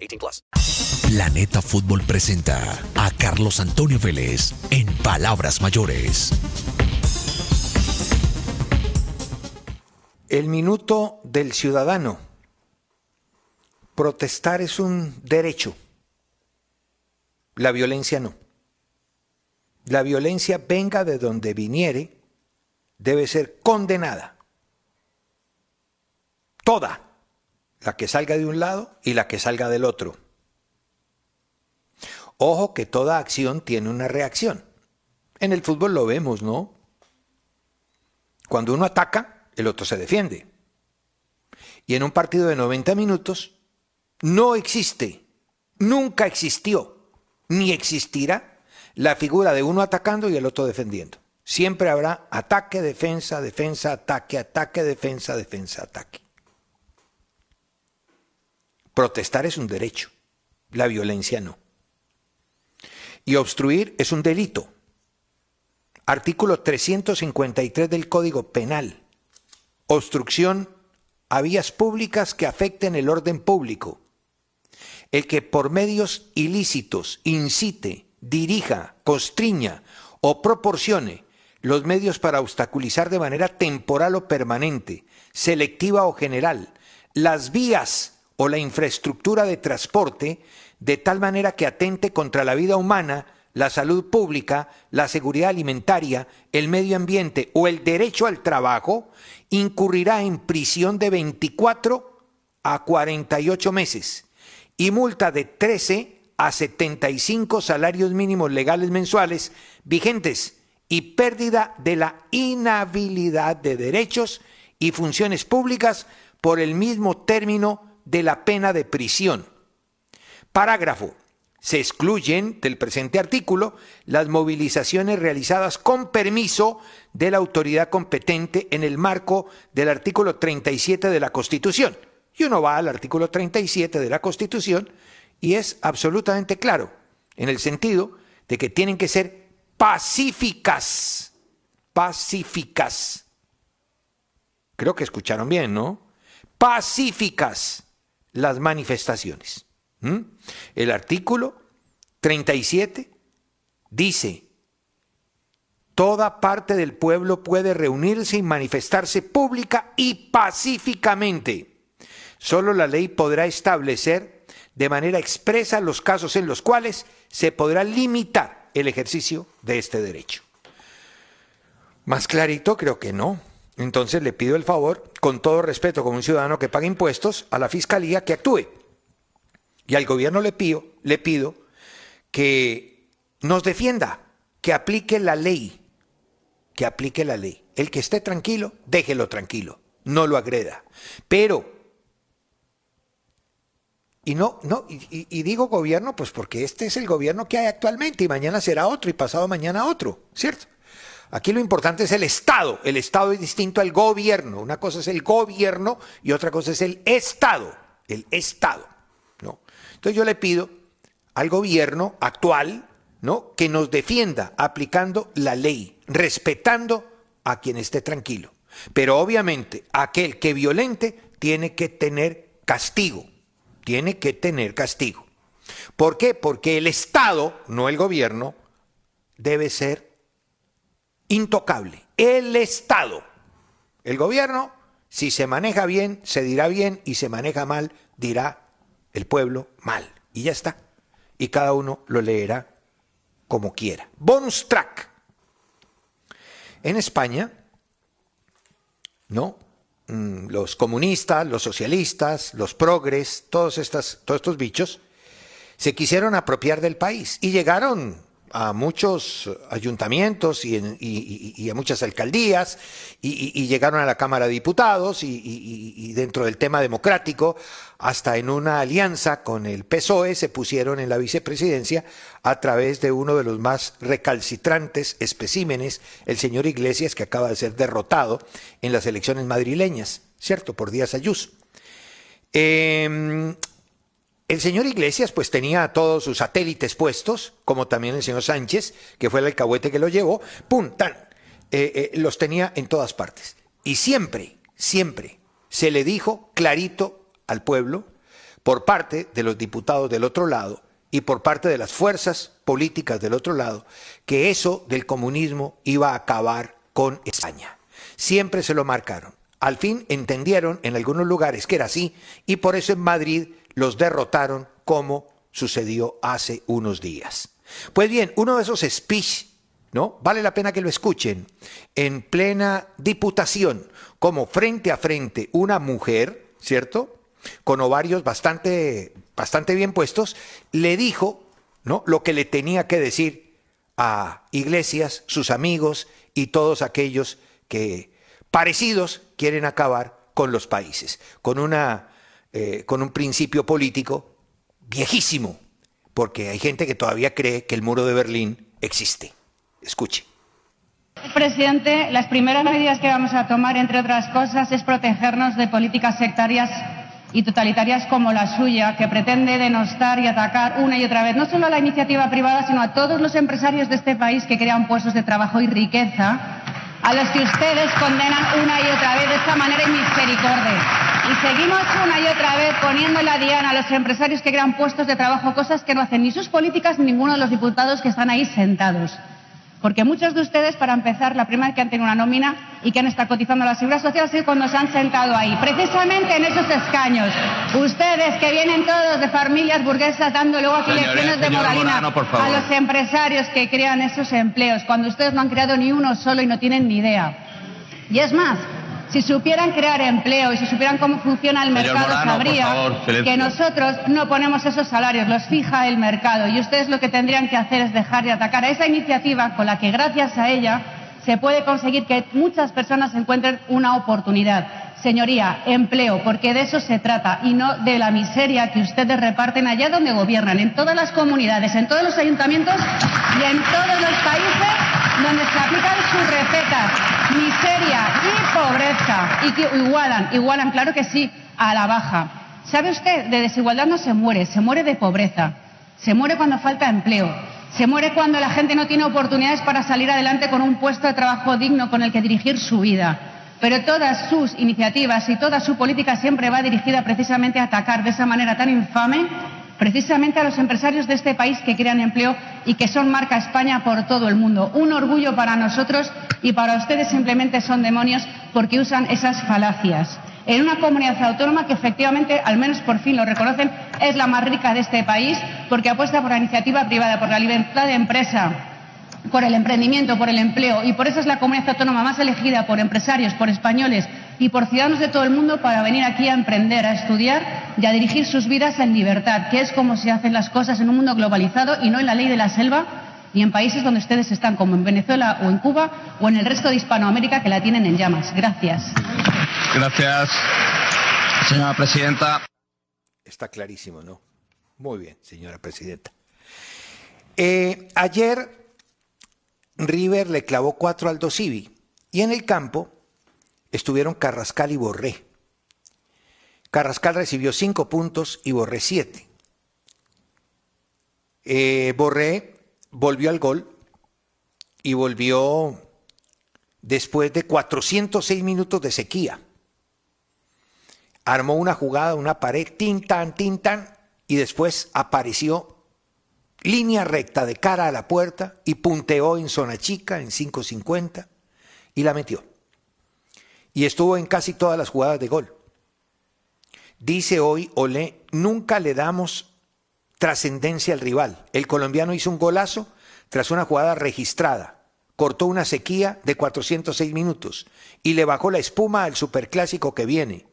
18 plus. Planeta Fútbol presenta a Carlos Antonio Vélez en Palabras Mayores. El minuto del ciudadano. Protestar es un derecho. La violencia no. La violencia venga de donde viniere, debe ser condenada. Toda. La que salga de un lado y la que salga del otro. Ojo que toda acción tiene una reacción. En el fútbol lo vemos, ¿no? Cuando uno ataca, el otro se defiende. Y en un partido de 90 minutos no existe, nunca existió, ni existirá la figura de uno atacando y el otro defendiendo. Siempre habrá ataque, defensa, defensa, ataque, ataque, defensa, defensa, ataque. Protestar es un derecho, la violencia no. Y obstruir es un delito. Artículo 353 del Código Penal. Obstrucción a vías públicas que afecten el orden público. El que por medios ilícitos incite, dirija, constriña o proporcione los medios para obstaculizar de manera temporal o permanente, selectiva o general, las vías o la infraestructura de transporte de tal manera que atente contra la vida humana, la salud pública, la seguridad alimentaria, el medio ambiente o el derecho al trabajo, incurrirá en prisión de 24 a 48 meses y multa de 13 a 75 salarios mínimos legales mensuales vigentes y pérdida de la inhabilidad de derechos y funciones públicas por el mismo término de la pena de prisión. Parágrafo. Se excluyen del presente artículo las movilizaciones realizadas con permiso de la autoridad competente en el marco del artículo 37 de la Constitución. Y uno va al artículo 37 de la Constitución y es absolutamente claro, en el sentido de que tienen que ser pacíficas, pacíficas. Creo que escucharon bien, ¿no? Pacíficas las manifestaciones. El artículo 37 dice, toda parte del pueblo puede reunirse y manifestarse pública y pacíficamente. Solo la ley podrá establecer de manera expresa los casos en los cuales se podrá limitar el ejercicio de este derecho. Más clarito creo que no. Entonces le pido el favor, con todo respeto como un ciudadano que paga impuestos, a la fiscalía que actúe. Y al gobierno le pido, le pido que nos defienda, que aplique la ley, que aplique la ley. El que esté tranquilo, déjelo tranquilo, no lo agreda. Pero, y no, no, y, y digo gobierno, pues porque este es el gobierno que hay actualmente, y mañana será otro, y pasado mañana otro, ¿cierto? Aquí lo importante es el Estado. El Estado es distinto al gobierno. Una cosa es el gobierno y otra cosa es el Estado. El Estado. ¿no? Entonces yo le pido al gobierno actual ¿no? que nos defienda aplicando la ley, respetando a quien esté tranquilo. Pero obviamente aquel que violente tiene que tener castigo. Tiene que tener castigo. ¿Por qué? Porque el Estado, no el gobierno, debe ser intocable. El Estado. El gobierno, si se maneja bien, se dirá bien y se maneja mal, dirá el pueblo mal. Y ya está. Y cada uno lo leerá como quiera. Bonus track. En España, ¿no? Mm, Los comunistas, los socialistas, los progres, todos, estas, todos estos bichos, se quisieron apropiar del país y llegaron a muchos ayuntamientos y, en- a muchas alcaldías y, llegaron a la Cámara de Diputados y, dentro del tema democrático, hasta en una alianza con el PSOE se pusieron en la vicepresidencia a través de uno de los más recalcitrantes especímenes, el señor Iglesias, que acaba de ser derrotado en las elecciones madrileñas, ¿cierto? Por Díaz Ayuso. Em, el señor Iglesias pues tenía todos sus satélites puestos, como también el señor Sánchez, que fue el alcahuete que lo llevó, ¡pum! ¡tan! Eh, eh, los tenía en todas partes. Y siempre, siempre se le dijo clarito al pueblo, por parte de los diputados del otro lado y por parte de las fuerzas políticas del otro lado, que eso del comunismo iba a acabar con España. Siempre se lo marcaron. Al fin entendieron en algunos lugares que era así y por eso en Madrid los derrotaron como sucedió hace unos días. Pues bien, uno de esos speech, ¿no? Vale la pena que lo escuchen. En plena diputación, como frente a frente una mujer, ¿cierto? Con ovarios bastante, bastante bien puestos, le dijo, ¿no? Lo que le tenía que decir a Iglesias, sus amigos y todos aquellos que parecidos quieren acabar con los países, con, una, eh, con un principio político viejísimo, porque hay gente que todavía cree que el muro de Berlín existe. Escuche. Presidente, las primeras medidas que vamos a tomar, entre otras cosas, es protegernos de políticas sectarias y totalitarias como la suya, que pretende denostar y atacar una y otra vez no solo a la iniciativa privada, sino a todos los empresarios de este país que crean puestos de trabajo y riqueza, a los que ustedes condenan una y otra vez de esta manera inmisericordia. Y seguimos una y otra vez poniendo la diana a los empresarios que crean puestos de trabajo, cosas que no hacen ni sus políticas ni ninguno de los diputados que están ahí sentados. Porque muchos de ustedes, para empezar, la primera vez que han tenido una nómina y que han estado cotizando a la Seguridad Social sido cuando se han sentado ahí, precisamente en esos escaños. Ustedes que vienen todos de familias burguesas dando luego aquí lecciones de moralina a los empresarios que crean esos empleos, cuando ustedes no han creado ni uno solo y no tienen ni idea. Y es más, si supieran crear empleo y si supieran cómo funciona el mercado, Morano, favor, silencio. que nosotros no ponemos esos salarios, los fija el mercado. Y ustedes lo que tendrían que hacer es dejar de atacar a esa iniciativa con la que, gracias a ella, se puede conseguir que muchas personas encuentren una oportunidad. Señoría, empleo, porque de eso se trata y no de la miseria que ustedes reparten allá donde gobiernan, en todas las comunidades, en todos los ayuntamientos y en todos los países donde se aplican sus recetas, miseria y pobreza, y que igualan, igualan, claro que sí, a la baja. ¿Sabe usted? De desigualdad no se muere, se muere de pobreza, se muere cuando falta empleo, se muere cuando la gente no tiene oportunidades para salir adelante con un puesto de trabajo digno con el que dirigir su vida. Pero todas sus iniciativas y toda su política siempre va dirigida precisamente a atacar de esa manera tan infame precisamente a los empresarios de este país que crean empleo y que son marca España por todo el mundo. Un orgullo para nosotros y para ustedes simplemente son demonios porque usan esas falacias. En una comunidad autónoma que efectivamente, al menos por fin lo reconocen, es la más rica de este país porque apuesta por la iniciativa privada, por la libertad de empresa, por el emprendimiento, por el empleo y por eso es la comunidad autónoma más elegida por empresarios, por españoles y por ciudadanos de todo el mundo para venir aquí a emprender, a estudiar y a dirigir sus vidas en libertad, que es como se hacen las cosas en un mundo globalizado y no en la ley de la selva y en países donde ustedes están, como en Venezuela o en Cuba o en el resto de Hispanoamérica que la tienen en llamas. Gracias. Gracias, señora presidenta. Está clarísimo, ¿no? Muy bien, señora presidenta. Eh, ayer River le clavó cuatro al Dosivi y en el campo estuvieron Carrascal y Borré. Carrascal recibió cinco puntos y Borré siete. Eh, Borré volvió al gol y volvió después de 406 minutos de sequía. Armó una jugada, una pared, tin tan, tin tan, y después apareció línea recta de cara a la puerta y punteó en zona chica, en 5.50, y la metió. Y estuvo en casi todas las jugadas de gol. Dice hoy Olé, nunca le damos trascendencia al rival. El colombiano hizo un golazo tras una jugada registrada. Cortó una sequía de 406 minutos y le bajó la espuma al superclásico que viene.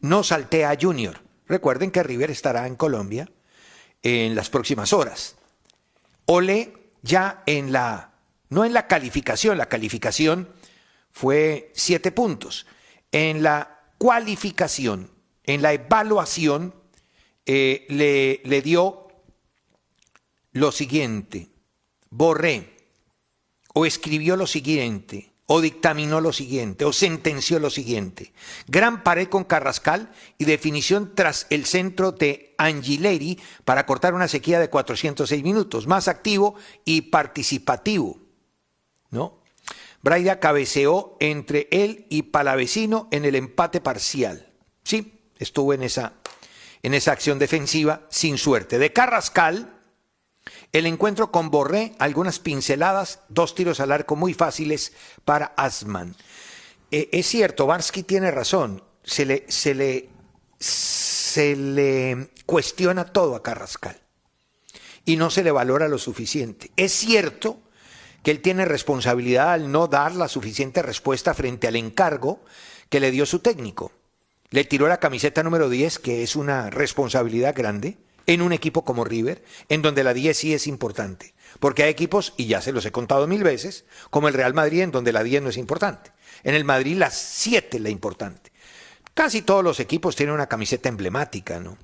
No saltea a Junior. Recuerden que River estará en Colombia en las próximas horas. Ole ya en la, no en la calificación, la calificación fue siete puntos. En la cualificación, en la evaluación, eh, le, le dio lo siguiente, borré o escribió lo siguiente, o dictaminó lo siguiente, o sentenció lo siguiente. Gran pared con Carrascal y definición tras el centro de Angileri para cortar una sequía de 406 minutos, más activo y participativo. ¿No? Braida cabeceó entre él y Palavecino en el empate parcial. Sí, estuvo en esa, en esa acción defensiva sin suerte. De Carrascal, el encuentro con Borré, algunas pinceladas, dos tiros al arco muy fáciles para Asman. Eh, es cierto, Barsky tiene razón. Se le, se, le, se le cuestiona todo a Carrascal y no se le valora lo suficiente. Es cierto que él tiene responsabilidad al no dar la suficiente respuesta frente al encargo que le dio su técnico. Le tiró la camiseta número 10, que es una responsabilidad grande en un equipo como River, en donde la 10 sí es importante. Porque hay equipos, y ya se los he contado mil veces, como el Real Madrid, en donde la 10 no es importante. En el Madrid la 7 es la importante. Casi todos los equipos tienen una camiseta emblemática, ¿no?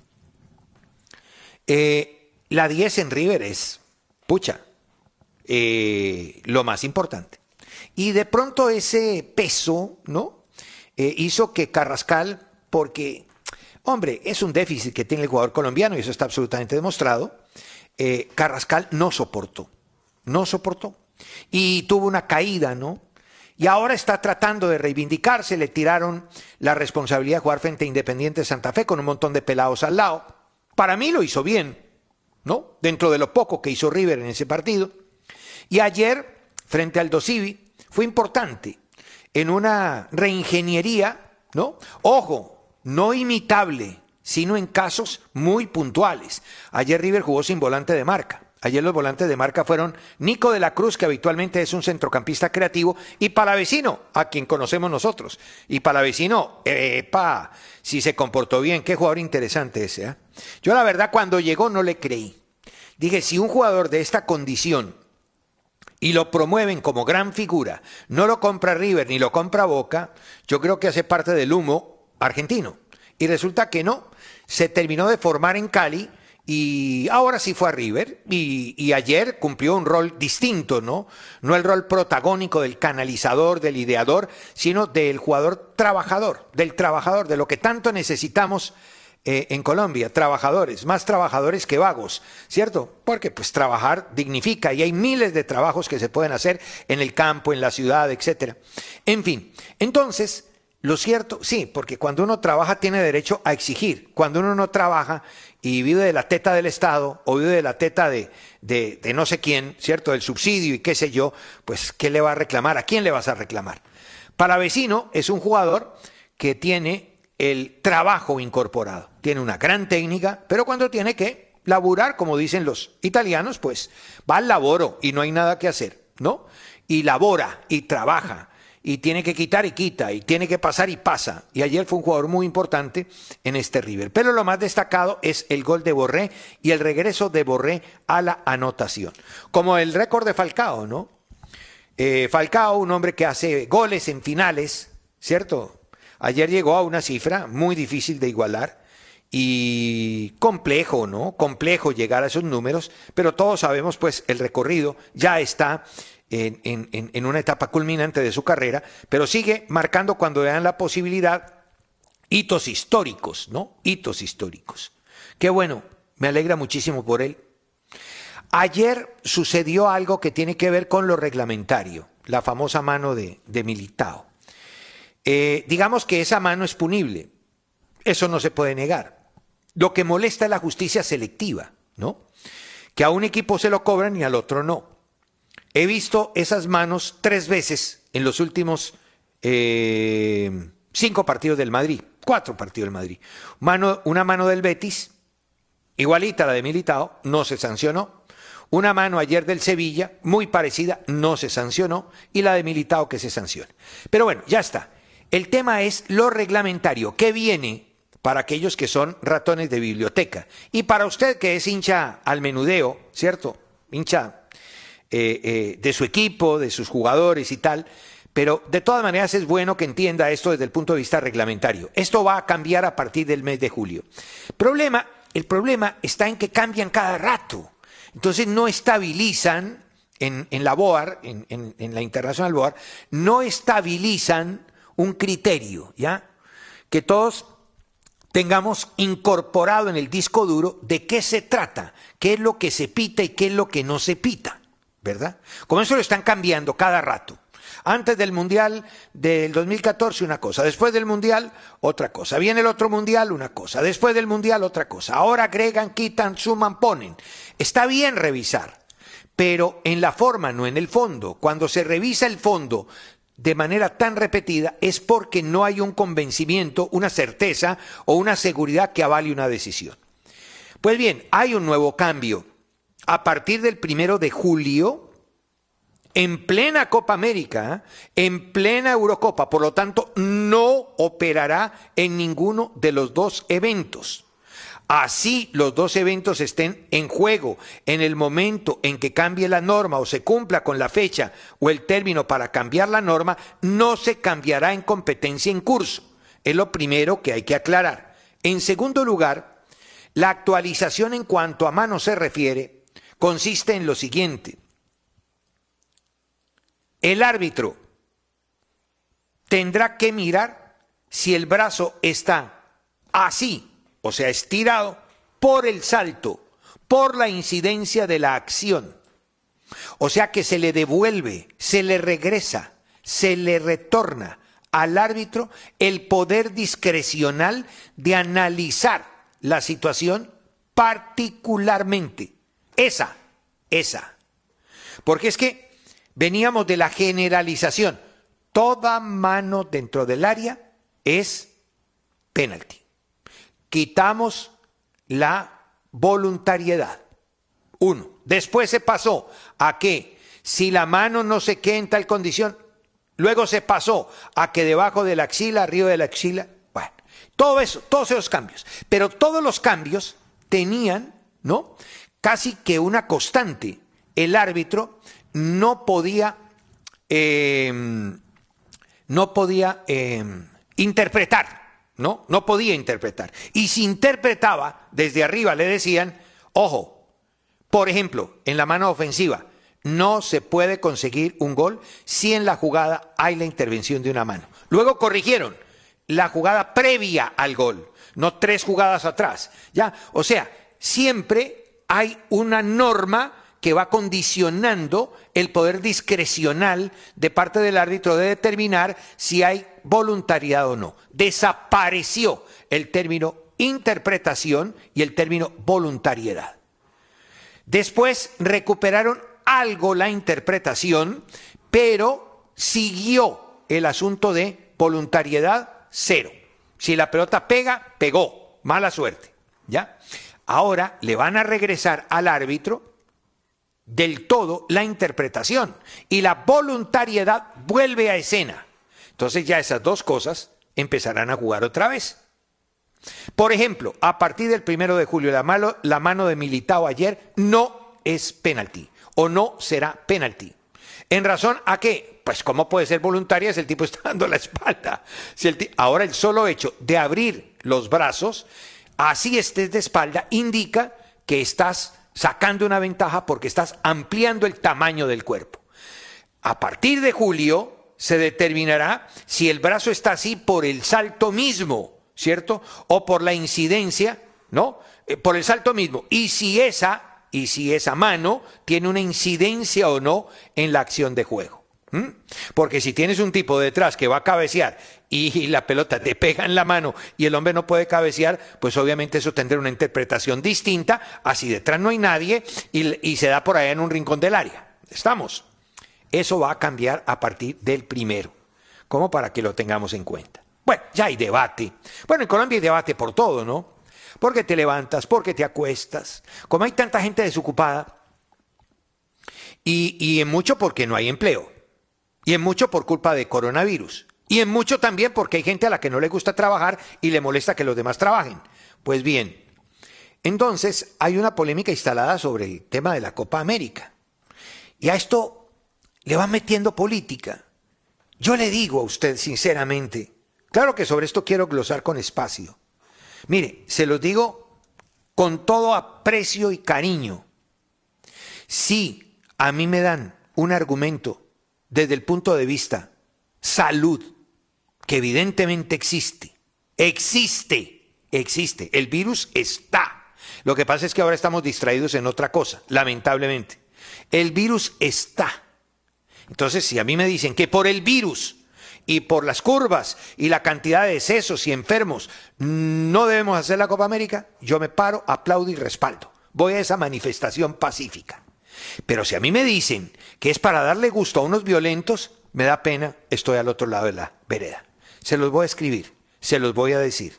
Eh, la 10 en River es, pucha, eh, lo más importante. Y de pronto ese peso, ¿no? Eh, hizo que Carrascal, porque Hombre, es un déficit que tiene el jugador colombiano y eso está absolutamente demostrado. Eh, Carrascal no soportó, no soportó. Y tuvo una caída, ¿no? Y ahora está tratando de reivindicarse, le tiraron la responsabilidad de jugar frente a Independiente Santa Fe con un montón de pelados al lado. Para mí lo hizo bien, ¿no? Dentro de lo poco que hizo River en ese partido. Y ayer, frente al Dosivi, fue importante en una reingeniería, ¿no? Ojo, no imitable, sino en casos muy puntuales. Ayer River jugó sin volante de marca. Ayer los volantes de marca fueron Nico de la Cruz, que habitualmente es un centrocampista creativo, y Palavecino, a quien conocemos nosotros. Y Palavecino, epa, si se comportó bien, qué jugador interesante ese. ¿eh? Yo la verdad cuando llegó no le creí. Dije, si un jugador de esta condición y lo promueven como gran figura, no lo compra River ni lo compra Boca, yo creo que hace parte del humo argentino. Y resulta que no, se terminó de formar en Cali y ahora sí fue a River y, ayer cumplió un rol distinto, ¿no? No el rol protagónico del canalizador, del ideador, sino del jugador trabajador, del trabajador, de lo que tanto necesitamos eh, en Colombia, trabajadores, más trabajadores que vagos, ¿cierto? Porque pues trabajar dignifica y hay miles de trabajos que se pueden hacer en el campo, en la ciudad, etcétera. En fin, entonces lo cierto, sí, porque cuando uno trabaja tiene derecho a exigir. Cuando uno no trabaja y vive de la teta del Estado o vive de la teta de, no sé quién, ¿cierto? Del subsidio y qué sé yo, pues ¿qué le va a reclamar? ¿A quién le vas a reclamar? Para vecino es un jugador que tiene el trabajo incorporado. Tiene una gran técnica, pero cuando tiene que laburar, como dicen los italianos, pues va al laboro y no hay nada que hacer, ¿no? Y labora y trabaja y tiene que quitar y quita, y tiene que pasar y pasa. Y ayer fue un jugador muy importante en este River. Pero lo más destacado es el gol de Borré y el regreso de Borré a la anotación. Como el récord de Falcao, ¿no? Eh, Falcao, un hombre que hace goles en finales, ¿cierto? Ayer llegó a una cifra muy difícil de igualar y complejo, ¿no? Complejo llegar a esos números, pero todos sabemos pues el recorrido ya está en, una etapa culminante de su carrera, pero sigue marcando cuando le dan la posibilidad hitos históricos, ¿no? Hitos históricos. Qué bueno, me alegra muchísimo por él. Ayer sucedió algo que tiene que ver con lo reglamentario, la famosa mano de, de Militao. Eh, digamos que esa mano es punible, eso no se puede negar. Lo que molesta es la justicia selectiva, ¿no? Que a un equipo se lo cobran y al otro no. He visto esas manos tres veces en los últimos eh, cinco partidos del Madrid, Cuatro partidos del Madrid. Una mano del Betis, igualita a la de Militao, no se sancionó. Una mano ayer del Sevilla, muy parecida, no se sancionó. Y la de Militao que se sanciona. Pero bueno, ya está. El tema es lo reglamentario. ¿Qué viene para aquellos que son ratones de biblioteca? Y para usted que es hincha al menudeo, ¿cierto? Hincha eh, eh, de su equipo, de sus jugadores y tal. Pero de todas maneras es bueno que entienda esto desde el punto de vista reglamentario. Esto va a cambiar a partir del mes de julio. Problema, el problema está en que cambian cada rato. Entonces no estabilizan en, la BOAR, en, en, la Internacional BOAR, no estabilizan un criterio, ¿ya? Que todos tengamos incorporado en el disco duro de qué se trata, qué es lo que se pita y qué es lo que no se pita, ¿verdad? Como eso lo están cambiando cada rato. Antes del Mundial del 2014 una cosa, después del Mundial otra cosa, viene el otro Mundial una cosa, después del Mundial otra cosa. Ahora agregan, quitan, suman, ponen. Está bien revisar, pero en la forma, no en el fondo. Cuando se revisa el fondo de manera tan repetida es porque no hay un convencimiento, una certeza o una seguridad que avale una decisión. Pues bien, hay un nuevo cambio. A partir del primero de julio, en plena Copa América, en plena Eurocopa, por lo tanto, no operará en ninguno de los dos eventos. Así los dos eventos estén en juego en el momento en que cambie la norma o se cumpla con la fecha o el término para cambiar la norma, no se cambiará en competencia en curso. Es lo primero que hay que aclarar. En segundo lugar, la actualización en cuanto a mano se refiere consiste en lo siguiente. El árbitro tendrá que mirar si el brazo está así, o sea, estirado, por el salto, por la incidencia de la acción. O sea que se le devuelve, se le regresa, se le retorna al árbitro el poder discrecional de analizar la situación particularmente. Esa, esa. Porque es que Veníamos de la generalización. Toda mano dentro del área es penalti. Quitamos la voluntariedad. Uno. Después se pasó a que si la mano no se queda en tal condición, luego se pasó a que debajo de la axila, arriba de la axila, bueno, todo eso, todos esos cambios. Pero todos los cambios tenían, ¿no? Casi que una constante. El árbitro no podía, em, no podía em, interpretar, ¿no? No podía interpretar. Y si interpretaba, desde arriba le decían, ojo, por ejemplo, en la mano ofensiva, no se puede conseguir un gol si en la jugada hay la intervención de una mano. Luego corrigieron la jugada previa al gol, no tres jugadas atrás. ¿ya? O sea, siempre hay una norma que va condicionando el poder discrecional de parte del árbitro de determinar si hay voluntariedad o no. Desapareció el término interpretación y el término voluntariedad. Después recuperaron algo la interpretación, pero siguió el asunto de voluntariedad cero. Si la pelota pega, pegó. Mala suerte. ¿Ya? Ahora le van a regresar al árbitro del todo la interpretación y la voluntariedad vuelve a escena. Entonces ya esas dos cosas empezarán a jugar otra vez. Por ejemplo, a partir del primero de julio, la la mano de Militao ayer no es penalti o no será penalti. ¿En razón a qué? Pues cómo puede ser voluntaria si el tipo está dando la espalda. Si ahora el solo hecho de abrir los brazos, así estés de espalda, indica que estás sacando una ventaja porque estás ampliando el tamaño del cuerpo. A partir de julio se determinará si el brazo está así por el salto mismo, ¿cierto? O por la incidencia, ¿no? Eh, por el salto mismo. Y si esa y si esa mano tiene una incidencia o no en la acción de juego. ¿Mm? Porque si tienes un tipo detrás que va a cabecear y la pelota te pega en la mano y el hombre no puede cabecear, pues obviamente eso tendrá una interpretación distinta así detrás no hay nadie y, se da por allá en un rincón del área. ¿Estamos? Eso va a cambiar a partir del primero, como para que lo tengamos en cuenta. Bueno, ya hay debate. Bueno, en Colombia hay debate por todo, ¿no? Porque te levantas, porque te acuestas. Como hay tanta gente desocupada, y en mucho porque no hay empleo, y en mucho por culpa de coronavirus, y en mucho también porque hay gente a la que no le gusta trabajar y le molesta que los demás trabajen. Pues bien, entonces hay una polémica instalada sobre el tema de la Copa América. Y a esto le van metiendo política. Yo le digo a usted sinceramente, claro que sobre esto quiero glosar con espacio. Mire, se los digo con todo aprecio y cariño. Si a mí me dan un argumento desde el punto de vista salud, que evidentemente existe, existe, existe, el virus está. Lo que pasa es que ahora estamos distraídos en otra cosa, lamentablemente. El virus está. Entonces, si a mí me dicen que por el virus y por las curvas y la cantidad de decesos y enfermos no debemos hacer la Copa América, yo me paro, aplaudo y respaldo. Voy a esa manifestación pacífica. Pero si a mí me dicen que es para darle gusto a unos violentos, me da pena, estoy al otro lado de la vereda. Se los voy a escribir, se los voy a decir.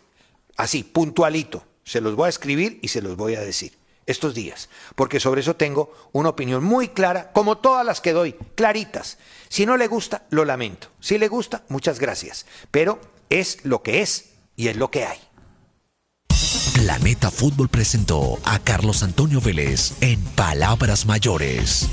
Así, puntualito, se los voy a escribir y se los voy a decir estos días, porque sobre eso tengo una opinión muy clara, como todas las que doy, claritas. Si no le gusta, lo lamento. Si le gusta, muchas gracias. Pero es lo que es y es lo que hay. Planeta Fútbol presentó a Carlos Antonio Vélez en Palabras Mayores.